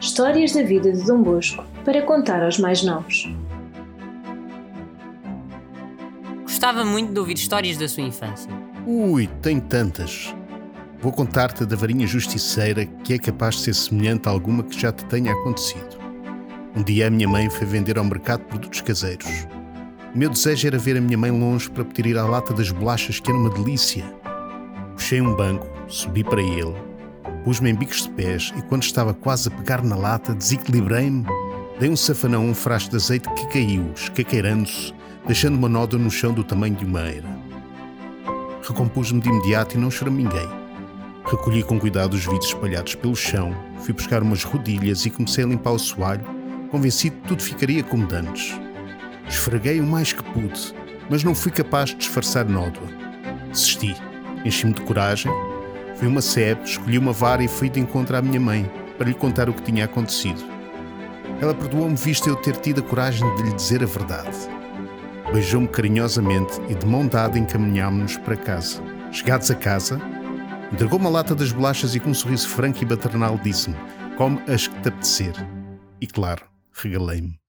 Histórias da vida de Dom Bosco para contar aos mais novos. Gostava muito de ouvir histórias da sua infância. Ui, tenho tantas. Vou contar-te da varinha justiceira que é capaz de ser semelhante a alguma que já te tenha acontecido. Um dia a minha mãe foi vender ao mercado produtos caseiros. O meu desejo era ver a minha mãe longe para poder ir à lata das bolachas, que era uma delícia. Puxei um banco, subi para ele, pus-me em bicos de pés e, quando estava quase a pegar na lata, desequilibrei-me, dei um safanão a um frasco de azeite que caiu, escaqueirando-se, deixando uma nódoa no chão do tamanho de uma eira. Recompus-me de imediato e não choraminguei. Recolhi com cuidado os vidros espalhados pelo chão, fui buscar umas rodilhas e comecei a limpar o soalho, convencido que tudo ficaria como dantes. Esfreguei o mais que pude, mas não fui capaz de disfarçar nódoa. Desisti, enchi-me de coragem, fui uma sebe, escolhi uma vara e fui de encontro à minha mãe para lhe contar o que tinha acontecido. Ela perdoou-me visto eu ter tido a coragem de lhe dizer a verdade. Beijou-me carinhosamente e de mão dada encaminhámos-nos para casa. Chegados a casa, Entregou uma lata das bolachas e com um sorriso franco e maternal disse-me: Come as que te apetecer. E claro, regalei-me.